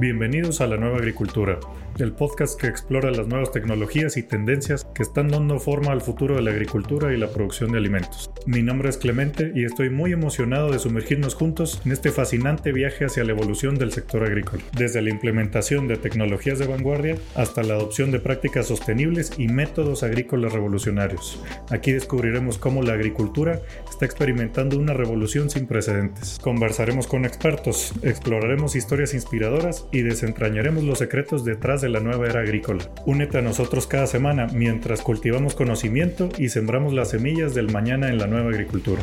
Bienvenidos a La Nueva Agricultura, el podcast que explora las nuevas tecnologías y tendencias que están dando forma al futuro de la agricultura y la producción de alimentos. Mi nombre es Clemente y estoy muy emocionado de sumergirnos juntos en este fascinante viaje hacia la evolución del sector agrícola, desde la implementación de tecnologías de vanguardia hasta la adopción de prácticas sostenibles y métodos agrícolas revolucionarios. Aquí descubriremos cómo la agricultura está experimentando una revolución sin precedentes. Conversaremos con expertos, exploraremos historias inspiradoras y desentrañaremos los secretos detrás de la nueva era agrícola. Únete a nosotros cada semana mientras cultivamos conocimiento y sembramos las semillas del mañana en la nueva agricultura.